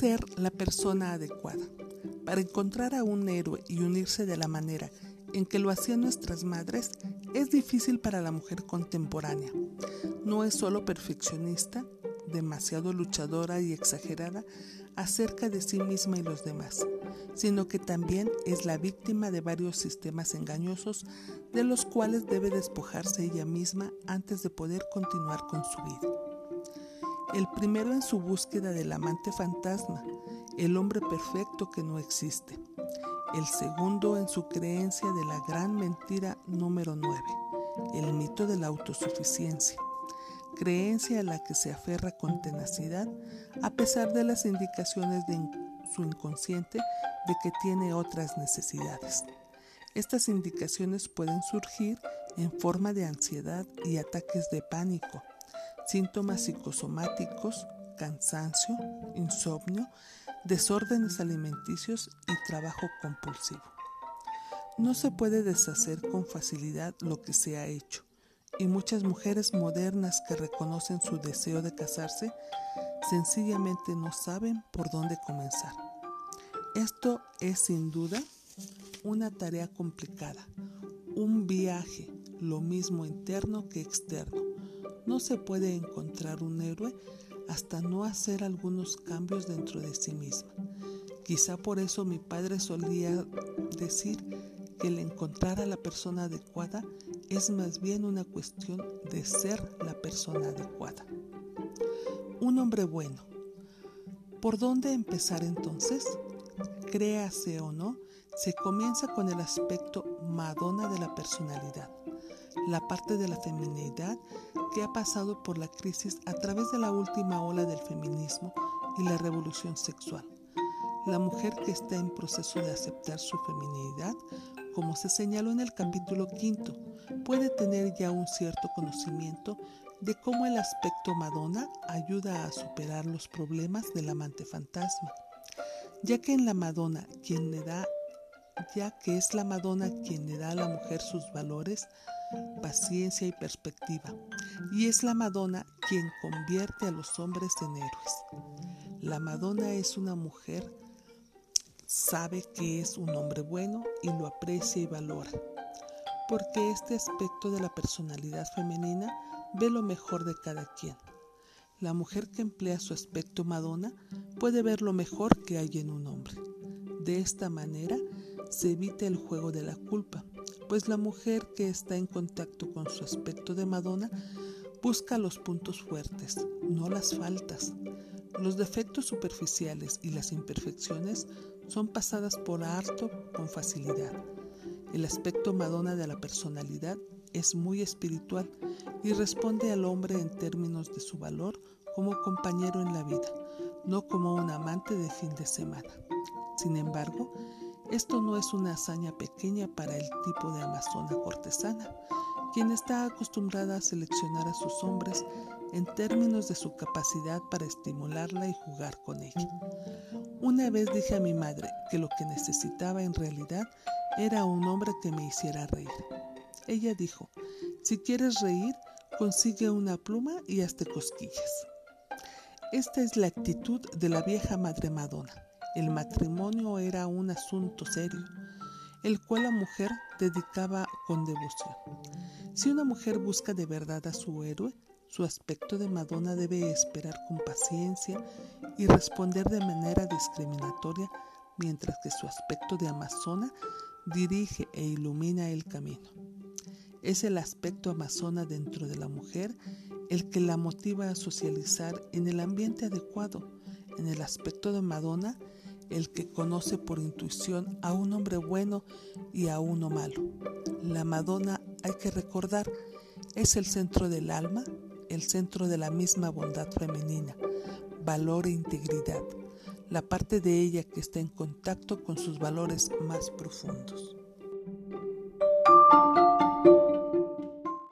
ser la persona adecuada? Para encontrar a un héroe y unirse de la manera en que lo hacían nuestras madres es difícil para la mujer contemporánea. No es solo perfeccionista, demasiado luchadora y exagerada acerca de sí misma y los demás, sino que también es la víctima de varios sistemas engañosos de los cuales debe despojarse ella misma antes de poder continuar con su vida. El primero en su búsqueda del amante fantasma, el hombre perfecto que no existe. El segundo en su creencia de la gran mentira número 9, el mito de la autosuficiencia creencia a la que se aferra con tenacidad a pesar de las indicaciones de su inconsciente de que tiene otras necesidades. Estas indicaciones pueden surgir en forma de ansiedad y ataques de pánico, síntomas psicosomáticos, cansancio, insomnio, desórdenes alimenticios y trabajo compulsivo. No se puede deshacer con facilidad lo que se ha hecho y muchas mujeres modernas que reconocen su deseo de casarse sencillamente no saben por dónde comenzar. Esto es sin duda una tarea complicada, un viaje, lo mismo interno que externo. No se puede encontrar un héroe hasta no hacer algunos cambios dentro de sí misma. Quizá por eso mi padre solía decir que el encontrar a la persona adecuada es más bien una cuestión de ser la persona adecuada. Un hombre bueno. ¿Por dónde empezar entonces? Créase o no, se comienza con el aspecto Madonna de la personalidad, la parte de la feminidad que ha pasado por la crisis a través de la última ola del feminismo y la revolución sexual. La mujer que está en proceso de aceptar su feminidad como se señaló en el capítulo quinto, puede tener ya un cierto conocimiento de cómo el aspecto Madonna ayuda a superar los problemas del amante fantasma, ya que en la Madonna quien le da ya que es la Madonna quien le da a la mujer sus valores, paciencia y perspectiva, y es la Madonna quien convierte a los hombres en héroes. La Madonna es una mujer sabe que es un hombre bueno y lo aprecia y valora, porque este aspecto de la personalidad femenina ve lo mejor de cada quien. La mujer que emplea su aspecto Madonna puede ver lo mejor que hay en un hombre. De esta manera se evita el juego de la culpa, pues la mujer que está en contacto con su aspecto de Madonna busca los puntos fuertes, no las faltas. Los defectos superficiales y las imperfecciones son pasadas por harto con facilidad. El aspecto Madonna de la personalidad es muy espiritual y responde al hombre en términos de su valor como compañero en la vida, no como un amante de fin de semana. Sin embargo, esto no es una hazaña pequeña para el tipo de amazona cortesana, quien está acostumbrada a seleccionar a sus hombres en términos de su capacidad para estimularla y jugar con ella. Una vez dije a mi madre que lo que necesitaba en realidad era un hombre que me hiciera reír. Ella dijo, si quieres reír, consigue una pluma y hazte cosquillas. Esta es la actitud de la vieja madre Madonna. El matrimonio era un asunto serio, el cual la mujer dedicaba con devoción. Si una mujer busca de verdad a su héroe, su aspecto de Madonna debe esperar con paciencia y responder de manera discriminatoria, mientras que su aspecto de Amazona dirige e ilumina el camino. Es el aspecto amazona dentro de la mujer el que la motiva a socializar en el ambiente adecuado. En el aspecto de Madonna, el que conoce por intuición a un hombre bueno y a uno malo. La Madonna, hay que recordar, es el centro del alma, el centro de la misma bondad femenina, valor e integridad, la parte de ella que está en contacto con sus valores más profundos.